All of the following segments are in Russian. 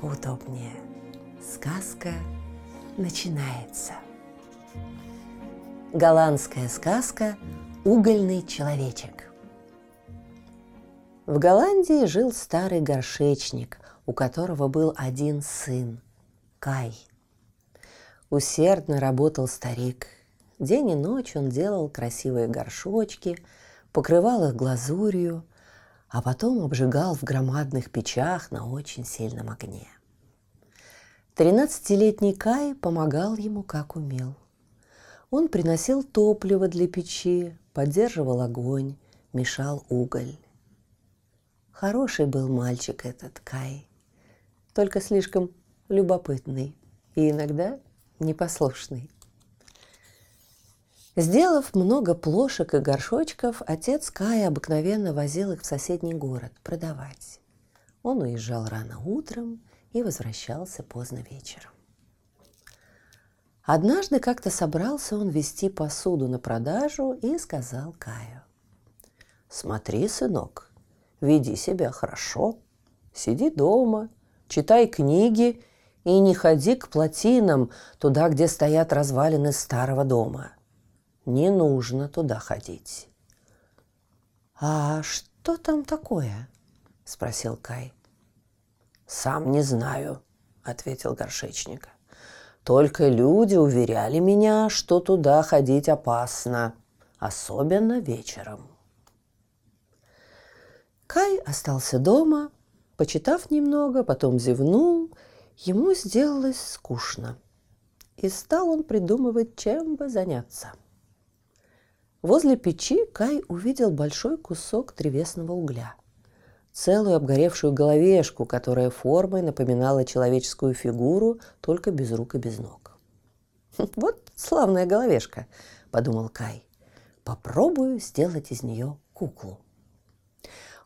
поудобнее. Сказка начинается. Голландская сказка «Угольный человечек». В Голландии жил старый горшечник, у которого был один сын – Кай. Усердно работал старик. День и ночь он делал красивые горшочки, покрывал их глазурью, а потом обжигал в громадных печах на очень сильном огне. Тринадцатилетний Кай помогал ему как умел. Он приносил топливо для печи, поддерживал огонь, мешал уголь. Хороший был мальчик этот Кай, только слишком любопытный и иногда непослушный. Сделав много плошек и горшочков, отец Кая обыкновенно возил их в соседний город продавать. Он уезжал рано утром и возвращался поздно вечером. Однажды как-то собрался он вести посуду на продажу и сказал Каю. «Смотри, сынок, веди себя хорошо, сиди дома, читай книги и не ходи к плотинам, туда, где стоят развалины старого дома – не нужно туда ходить. «А что там такое?» – спросил Кай. «Сам не знаю», – ответил горшечник. «Только люди уверяли меня, что туда ходить опасно, особенно вечером». Кай остался дома, почитав немного, потом зевнул, ему сделалось скучно. И стал он придумывать, чем бы заняться – Возле печи Кай увидел большой кусок древесного угля. Целую обгоревшую головешку, которая формой напоминала человеческую фигуру, только без рук и без ног. «Вот славная головешка», — подумал Кай. «Попробую сделать из нее куклу».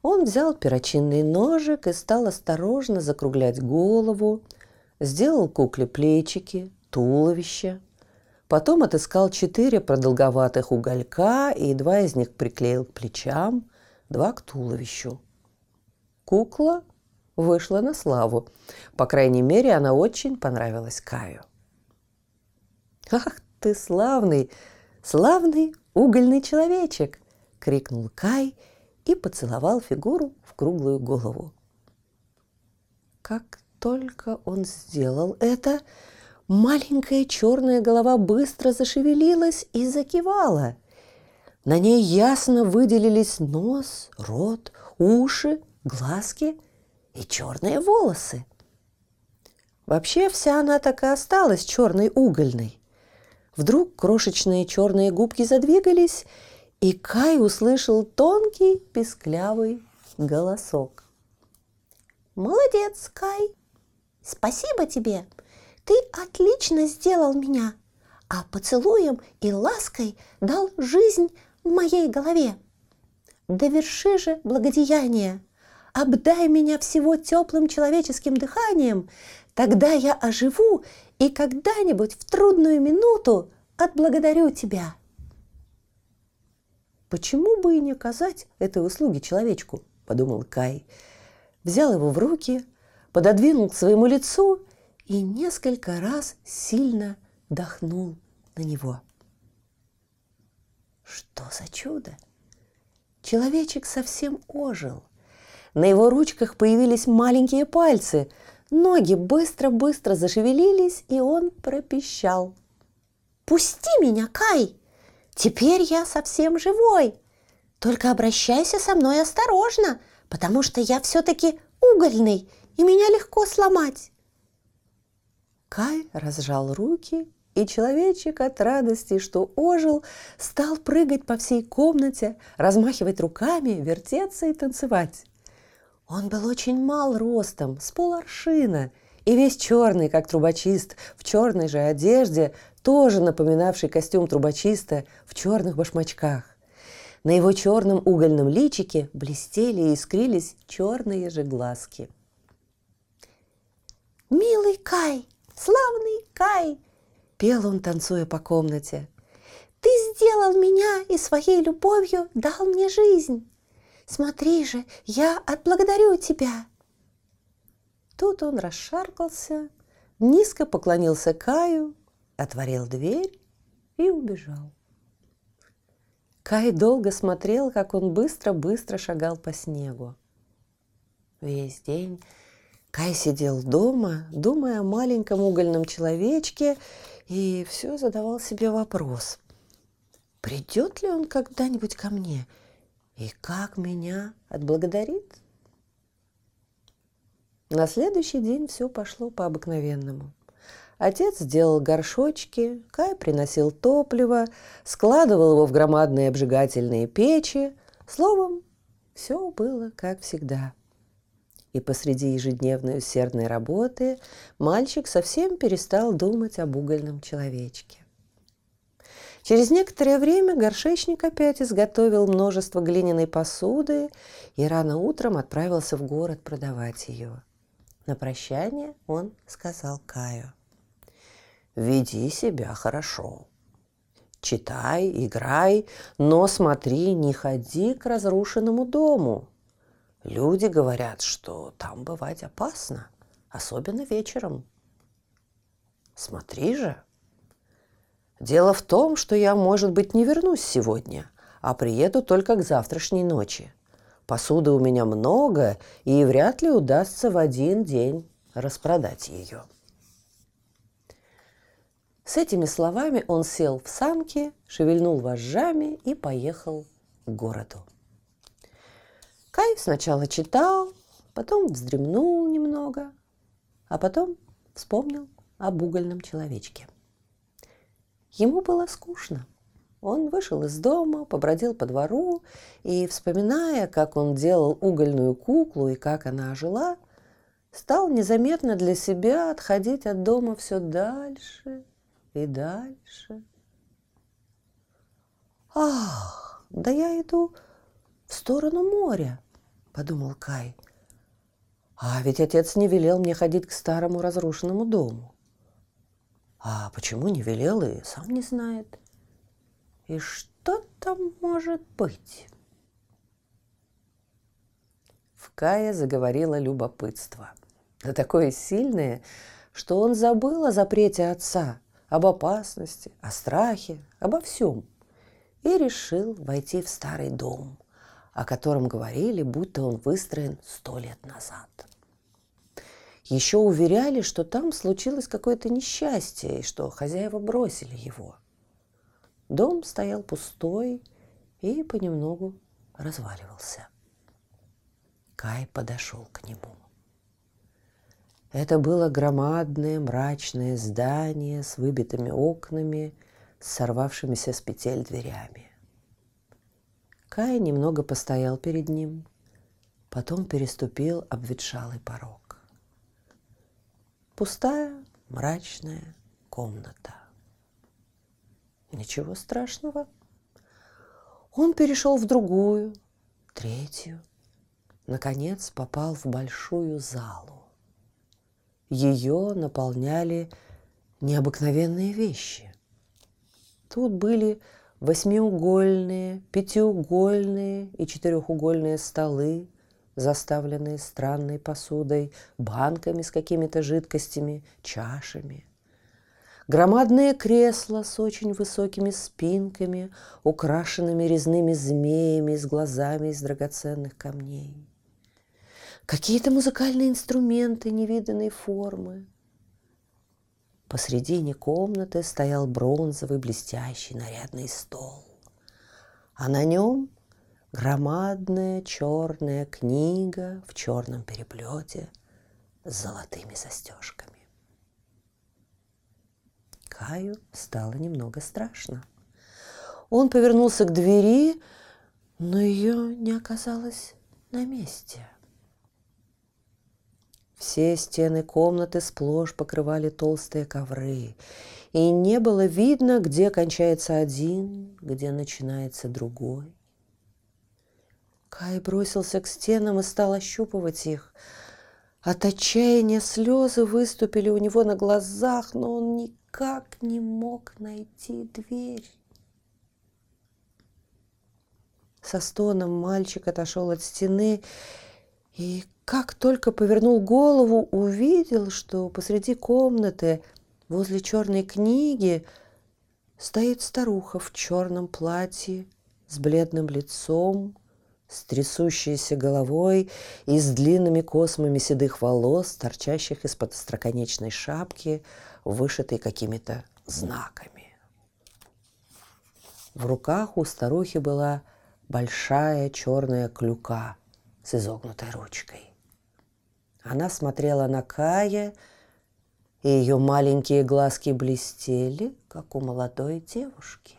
Он взял перочинный ножик и стал осторожно закруглять голову, сделал кукле плечики, туловище — Потом отыскал четыре продолговатых уголька и два из них приклеил к плечам, два к туловищу. Кукла вышла на славу. По крайней мере, она очень понравилась Каю. «Ах ты славный, славный угольный человечек!» — крикнул Кай и поцеловал фигуру в круглую голову. Как только он сделал это, Маленькая черная голова быстро зашевелилась и закивала. На ней ясно выделились нос, рот, уши, глазки и черные волосы. Вообще вся она так и осталась черной угольной. Вдруг крошечные черные губки задвигались, и Кай услышал тонкий песклявый голосок. «Молодец, Кай! Спасибо тебе! Ты отлично сделал меня, а поцелуем и лаской дал жизнь в моей голове. Доверши же благодеяние, обдай меня всего теплым человеческим дыханием, тогда я оживу и когда-нибудь в трудную минуту отблагодарю тебя. Почему бы и не оказать этой услуги человечку, подумал Кай. Взял его в руки, пододвинул к своему лицу и несколько раз сильно дохнул на него. Что за чудо! Человечек совсем ожил. На его ручках появились маленькие пальцы, ноги быстро-быстро зашевелились, и он пропищал. «Пусти меня, Кай! Теперь я совсем живой! Только обращайся со мной осторожно, потому что я все-таки угольный, и меня легко сломать!» Кай разжал руки, и человечек от радости, что ожил, стал прыгать по всей комнате, размахивать руками, вертеться и танцевать. Он был очень мал ростом, с поларшина, И весь черный, как трубочист, в черной же одежде, тоже напоминавший костюм трубочиста, в черных башмачках. На его черном угольном личике блестели и искрились черные же глазки. «Милый Кай, славный Кай!» – пел он, танцуя по комнате. «Ты сделал меня и своей любовью дал мне жизнь. Смотри же, я отблагодарю тебя!» Тут он расшаркался, низко поклонился Каю, отворил дверь и убежал. Кай долго смотрел, как он быстро-быстро шагал по снегу. Весь день Кай сидел дома, думая о маленьком угольном человечке, и все задавал себе вопрос. Придет ли он когда-нибудь ко мне и как меня отблагодарит? На следующий день все пошло по обыкновенному – Отец сделал горшочки, Кай приносил топливо, складывал его в громадные обжигательные печи. Словом, все было как всегда. И посреди ежедневной усердной работы мальчик совсем перестал думать об угольном человечке. Через некоторое время горшечник опять изготовил множество глиняной посуды и рано утром отправился в город продавать ее. На прощание он сказал Каю – веди себя хорошо. Читай, играй, но смотри, не ходи к разрушенному дому. Люди говорят, что там бывать опасно, особенно вечером. Смотри же. Дело в том, что я, может быть, не вернусь сегодня, а приеду только к завтрашней ночи. Посуды у меня много, и вряд ли удастся в один день распродать ее. С этими словами он сел в санки, шевельнул вожжами и поехал к городу. Кай сначала читал, потом вздремнул немного, а потом вспомнил об угольном человечке. Ему было скучно. Он вышел из дома, побродил по двору и, вспоминая, как он делал угольную куклу и как она ожила, стал незаметно для себя отходить от дома все дальше и дальше. Ах, да я иду в сторону моря, подумал Кай. А ведь отец не велел мне ходить к старому разрушенному дому. А почему не велел и сам не знает. И что там может быть? В Кае заговорило любопытство. Да такое сильное, что он забыл о запрете отца – об опасности, о страхе, обо всем. И решил войти в старый дом, о котором говорили, будто он выстроен сто лет назад. Еще уверяли, что там случилось какое-то несчастье, и что хозяева бросили его. Дом стоял пустой и понемногу разваливался. Кай подошел к нему. Это было громадное мрачное здание с выбитыми окнами, с сорвавшимися с петель дверями. Кай немного постоял перед ним, потом переступил обветшалый порог. Пустая, мрачная комната. Ничего страшного. Он перешел в другую, третью, наконец попал в большую залу ее наполняли необыкновенные вещи. Тут были восьмиугольные, пятиугольные и четырехугольные столы, заставленные странной посудой, банками с какими-то жидкостями, чашами. Громадные кресла с очень высокими спинками, украшенными резными змеями с глазами из драгоценных камней какие-то музыкальные инструменты невиданной формы. Посредине комнаты стоял бронзовый блестящий нарядный стол, а на нем громадная черная книга в черном переплете с золотыми застежками. Каю стало немного страшно. Он повернулся к двери, но ее не оказалось на месте – Все стены комнаты сплошь покрывали толстые ковры, и не было видно, где кончается один, где начинается другой. Кай бросился к стенам и стал ощупывать их. От отчаяния слезы выступили у него на глазах, но он никак не мог найти дверь. Со стоном мальчик отошел от стены и, как только повернул голову, увидел, что посреди комнаты возле черной книги стоит старуха в черном платье с бледным лицом, с трясущейся головой и с длинными космами седых волос, торчащих из-под остроконечной шапки, вышитой какими-то знаками. В руках у старухи была большая черная клюка с изогнутой ручкой. Она смотрела на Кая, и ее маленькие глазки блестели, как у молодой девушки.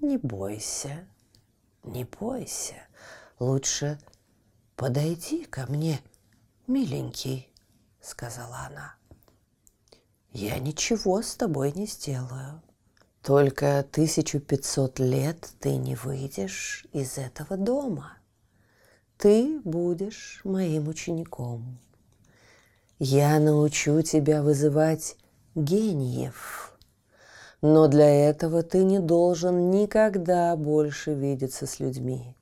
«Не бойся», не бойся, лучше подойди ко мне, миленький, сказала она. Я ничего с тобой не сделаю. Только 1500 лет ты не выйдешь из этого дома. Ты будешь моим учеником. Я научу тебя вызывать гениев – но для этого ты не должен никогда больше видеться с людьми.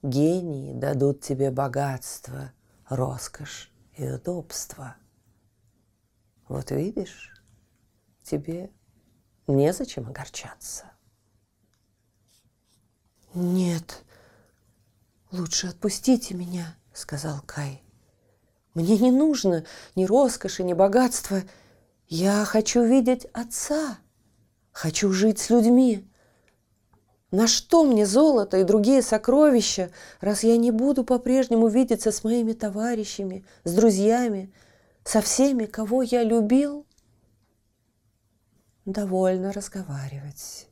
Гении дадут тебе богатство, роскошь и удобство. Вот видишь, тебе незачем огорчаться. «Нет, лучше отпустите меня», — сказал Кай. «Мне не нужно ни роскоши, ни богатства. Я хочу видеть отца». Хочу жить с людьми. На что мне золото и другие сокровища, раз я не буду по-прежнему видеться с моими товарищами, с друзьями, со всеми, кого я любил? Довольно разговаривать.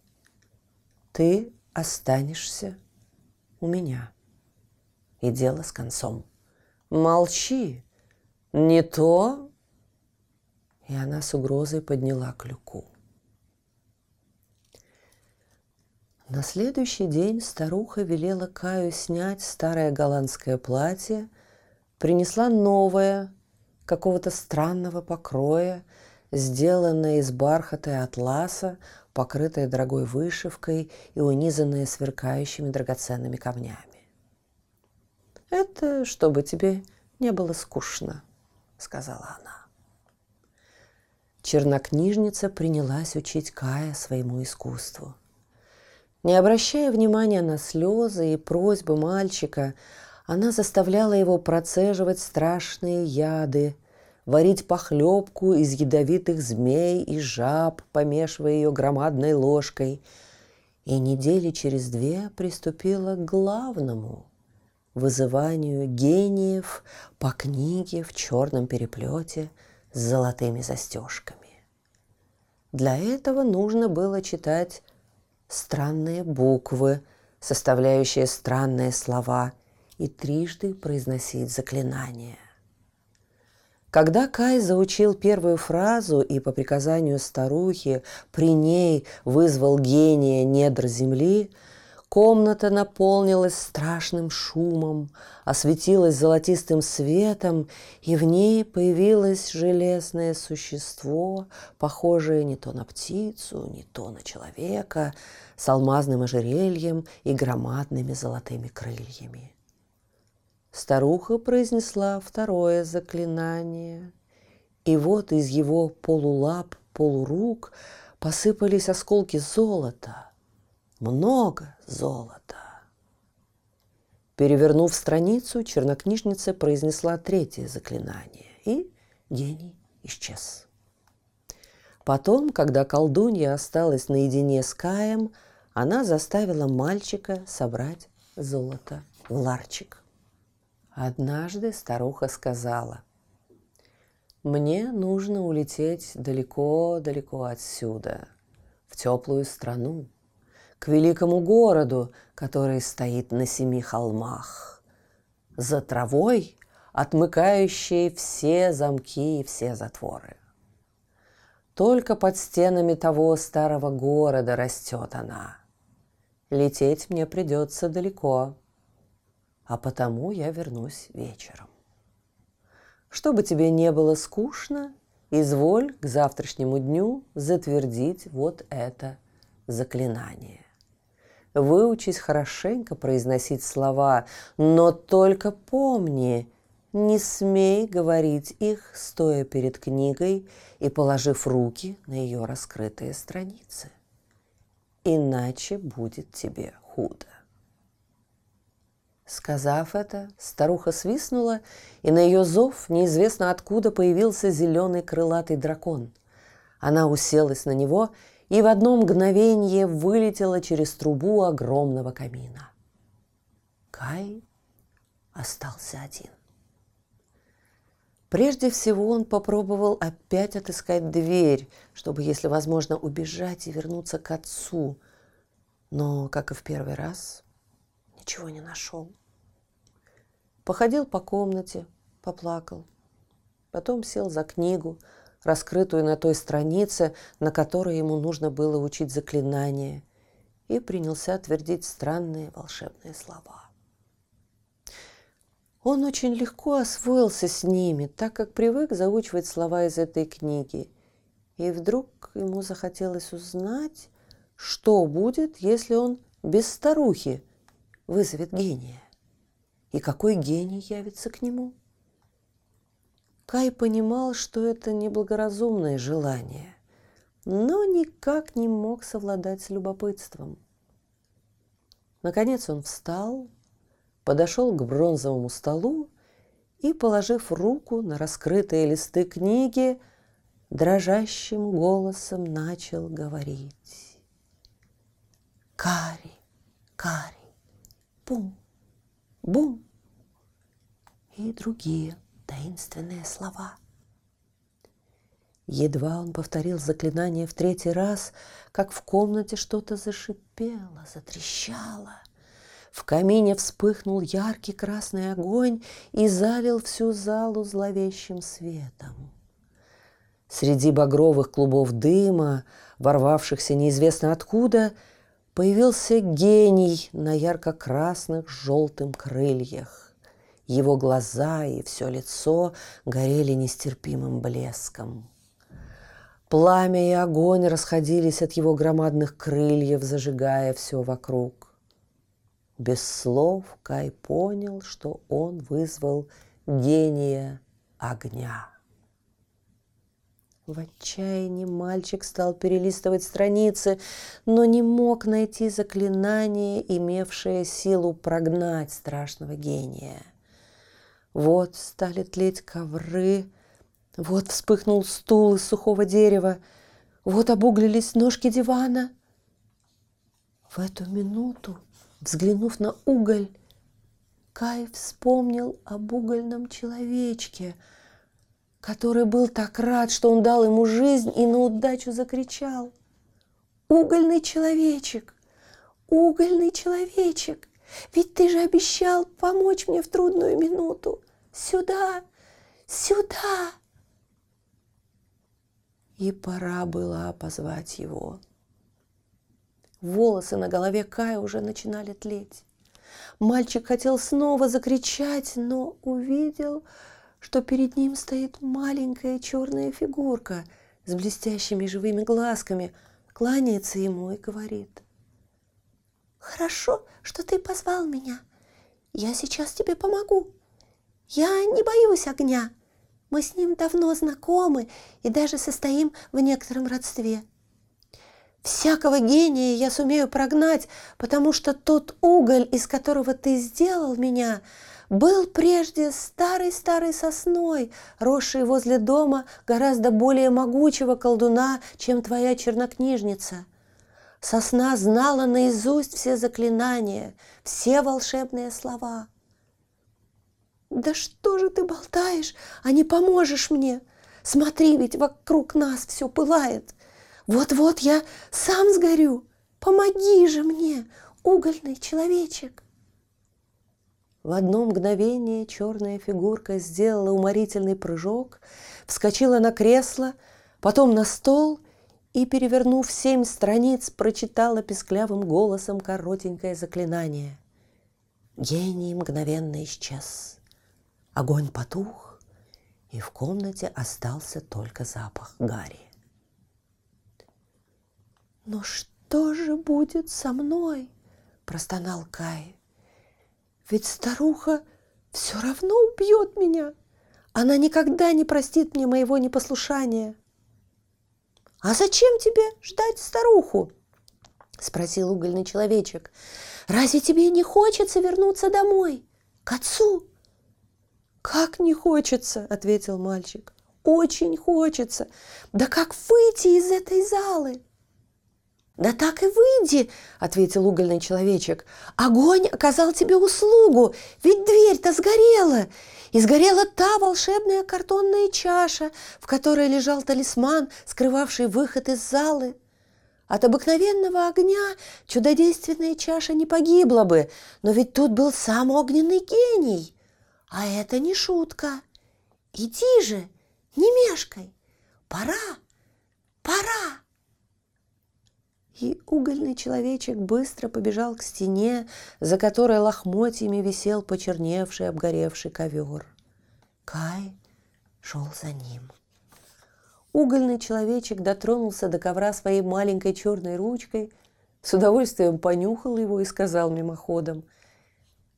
Ты останешься у меня. И дело с концом. Молчи. Не то. И она с угрозой подняла клюку. На следующий день старуха велела Каю снять старое голландское платье, принесла новое, какого-то странного покроя, сделанное из бархата и атласа, покрытое дорогой вышивкой и унизанное сверкающими драгоценными камнями. «Это чтобы тебе не было скучно», — сказала она. Чернокнижница принялась учить Кая своему искусству. Не обращая внимания на слезы и просьбы мальчика, она заставляла его процеживать страшные яды, варить похлебку из ядовитых змей и жаб, помешивая ее громадной ложкой. И недели через две приступила к главному – вызыванию гениев по книге в черном переплете с золотыми застежками. Для этого нужно было читать странные буквы, составляющие странные слова, и трижды произносить заклинания. Когда Кай заучил первую фразу и по приказанию старухи при ней вызвал гения недр земли – Комната наполнилась страшным шумом, осветилась золотистым светом, и в ней появилось железное существо, похожее не то на птицу, не то на человека, с алмазным ожерельем и громадными золотыми крыльями. Старуха произнесла второе заклинание, и вот из его полулап, полурук посыпались осколки золота – много золота. Перевернув страницу, чернокнижница произнесла третье заклинание, и гений исчез. Потом, когда колдунья осталась наедине с Каем, она заставила мальчика собрать золото в ларчик. Однажды старуха сказала, «Мне нужно улететь далеко-далеко отсюда, в теплую страну, к великому городу, который стоит на семи холмах. За травой отмыкающей все замки и все затворы. Только под стенами того старого города растет она. Лететь мне придется далеко, а потому я вернусь вечером. Чтобы тебе не было скучно, изволь к завтрашнему дню затвердить вот это заклинание. Выучись хорошенько произносить слова, но только помни, не смей говорить их, стоя перед книгой и положив руки на ее раскрытые страницы. Иначе будет тебе худо. Сказав это, старуха свистнула, и на ее зов неизвестно откуда появился зеленый крылатый дракон. Она уселась на него и в одно мгновение вылетела через трубу огромного камина. Кай остался один. Прежде всего он попробовал опять отыскать дверь, чтобы, если возможно, убежать и вернуться к отцу. Но, как и в первый раз, ничего не нашел. Походил по комнате, поплакал. Потом сел за книгу, раскрытую на той странице, на которой ему нужно было учить заклинания, и принялся твердить странные волшебные слова. Он очень легко освоился с ними, так как привык заучивать слова из этой книги. И вдруг ему захотелось узнать, что будет, если он без старухи вызовет гения и какой гений явится к нему. Кай понимал, что это неблагоразумное желание, но никак не мог совладать с любопытством. Наконец он встал, подошел к бронзовому столу и, положив руку на раскрытые листы книги, дрожащим голосом начал говорить. Кари, кари, пум, бум и другие таинственные слова. Едва он повторил заклинание в третий раз, как в комнате что-то зашипело, затрещало. В камине вспыхнул яркий красный огонь и залил всю залу зловещим светом. Среди багровых клубов дыма, ворвавшихся неизвестно откуда, появился гений на ярко-красных желтым крыльях. Его глаза и все лицо горели нестерпимым блеском. Пламя и огонь расходились от его громадных крыльев, зажигая все вокруг. Без слов Кай понял, что он вызвал гения огня. В отчаянии мальчик стал перелистывать страницы, но не мог найти заклинание, имевшее силу прогнать страшного гения. Вот стали тлеть ковры, вот вспыхнул стул из сухого дерева, вот обуглились ножки дивана. В эту минуту, взглянув на уголь, Кай вспомнил об угольном человечке – который был так рад, что он дал ему жизнь и на удачу закричал. «Угольный человечек! Угольный человечек! Ведь ты же обещал помочь мне в трудную минуту! Сюда! Сюда!» И пора было позвать его. Волосы на голове Кая уже начинали тлеть. Мальчик хотел снова закричать, но увидел, что перед ним стоит маленькая черная фигурка с блестящими живыми глазками, кланяется ему и говорит. «Хорошо, что ты позвал меня. Я сейчас тебе помогу. Я не боюсь огня. Мы с ним давно знакомы и даже состоим в некотором родстве. Всякого гения я сумею прогнать, потому что тот уголь, из которого ты сделал меня, был прежде старой-старой сосной, росшей возле дома гораздо более могучего колдуна, чем твоя чернокнижница. Сосна знала наизусть все заклинания, все волшебные слова. «Да что же ты болтаешь, а не поможешь мне? Смотри, ведь вокруг нас все пылает. Вот-вот я сам сгорю. Помоги же мне, угольный человечек!» В одно мгновение черная фигурка сделала уморительный прыжок, вскочила на кресло, потом на стол и, перевернув семь страниц, прочитала песклявым голосом коротенькое заклинание. Гений мгновенно исчез. Огонь потух, и в комнате остался только запах Гарри. «Но что же будет со мной?» – простонал Кай. Ведь старуха все равно убьет меня. Она никогда не простит мне моего непослушания. «А зачем тебе ждать старуху?» – спросил угольный человечек. «Разве тебе не хочется вернуться домой, к отцу?» «Как не хочется?» – ответил мальчик. «Очень хочется. Да как выйти из этой залы?» «Да так и выйди», — ответил угольный человечек. «Огонь оказал тебе услугу, ведь дверь-то сгорела. И сгорела та волшебная картонная чаша, в которой лежал талисман, скрывавший выход из залы. От обыкновенного огня чудодейственная чаша не погибла бы, но ведь тут был сам огненный гений. А это не шутка. Иди же, не мешкай. Пора, пора. И угольный человечек быстро побежал к стене, за которой лохмотьями висел почерневший, обгоревший ковер. Кай шел за ним. Угольный человечек дотронулся до ковра своей маленькой черной ручкой, с удовольствием понюхал его и сказал мимоходом,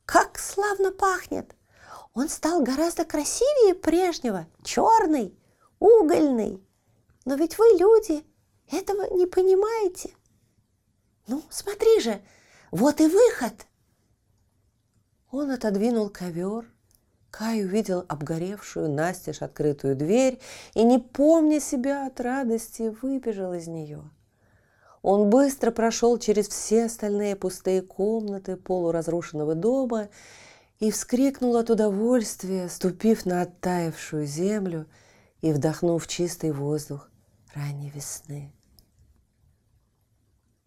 «Как славно пахнет! Он стал гораздо красивее прежнего, черный, угольный. Но ведь вы, люди, этого не понимаете. Ну, смотри же, вот и выход. Он отодвинул ковер. Кай увидел обгоревшую настежь открытую дверь и, не помня себя от радости, выбежал из нее. Он быстро прошел через все остальные пустые комнаты полуразрушенного дома и вскрикнул от удовольствия, ступив на оттаившую землю и вдохнув чистый воздух ранней весны.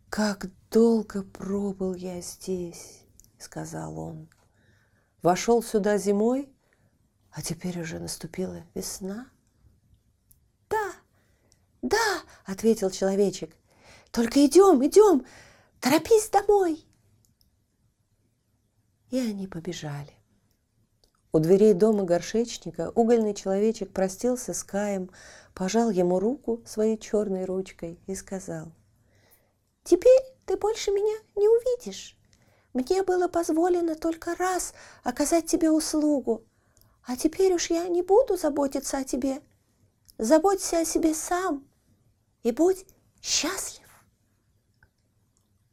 «Как долго пробыл я здесь!» — сказал он. «Вошел сюда зимой, а теперь уже наступила весна?» «Да, да!» — ответил человечек. «Только идем, идем! Торопись домой!» И они побежали. У дверей дома горшечника угольный человечек простился с Каем, пожал ему руку своей черной ручкой и сказал — Теперь ты больше меня не увидишь. Мне было позволено только раз оказать тебе услугу, а теперь уж я не буду заботиться о тебе. Заботься о себе сам и будь счастлив.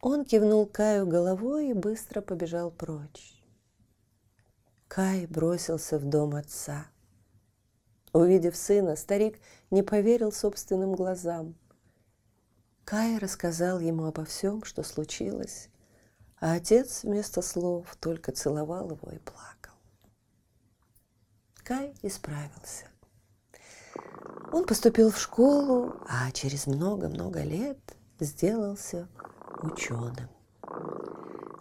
Он кивнул Каю головой и быстро побежал прочь. Кай бросился в дом отца. Увидев сына, старик не поверил собственным глазам. Кай рассказал ему обо всем, что случилось, а отец вместо слов только целовал его и плакал. Кай исправился. Он поступил в школу, а через много-много лет сделался ученым,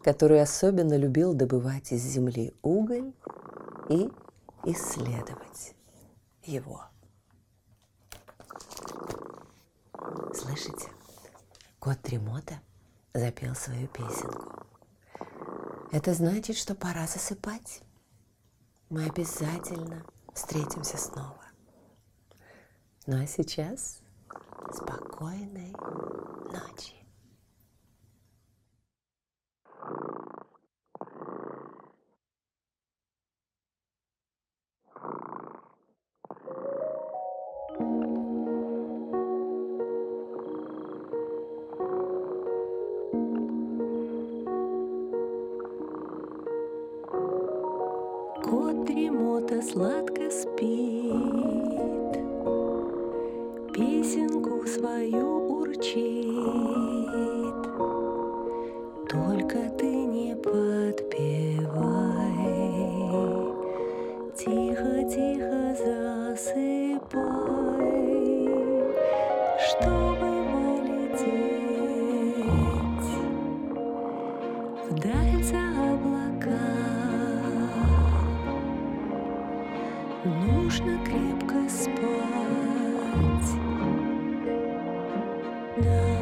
который особенно любил добывать из земли уголь и исследовать его. Слышите? Кот Тремота запел свою песенку. Это значит, что пора засыпать. Мы обязательно встретимся снова. Ну а сейчас спокойной ночи. Дремота сладко спит, Песенку свою урчит. Только ты не подпевай, Тихо-тихо засыпай, now.